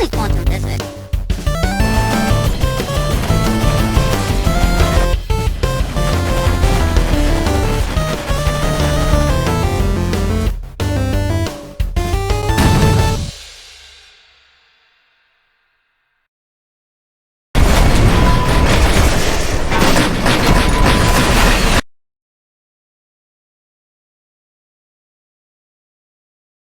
で行こうと。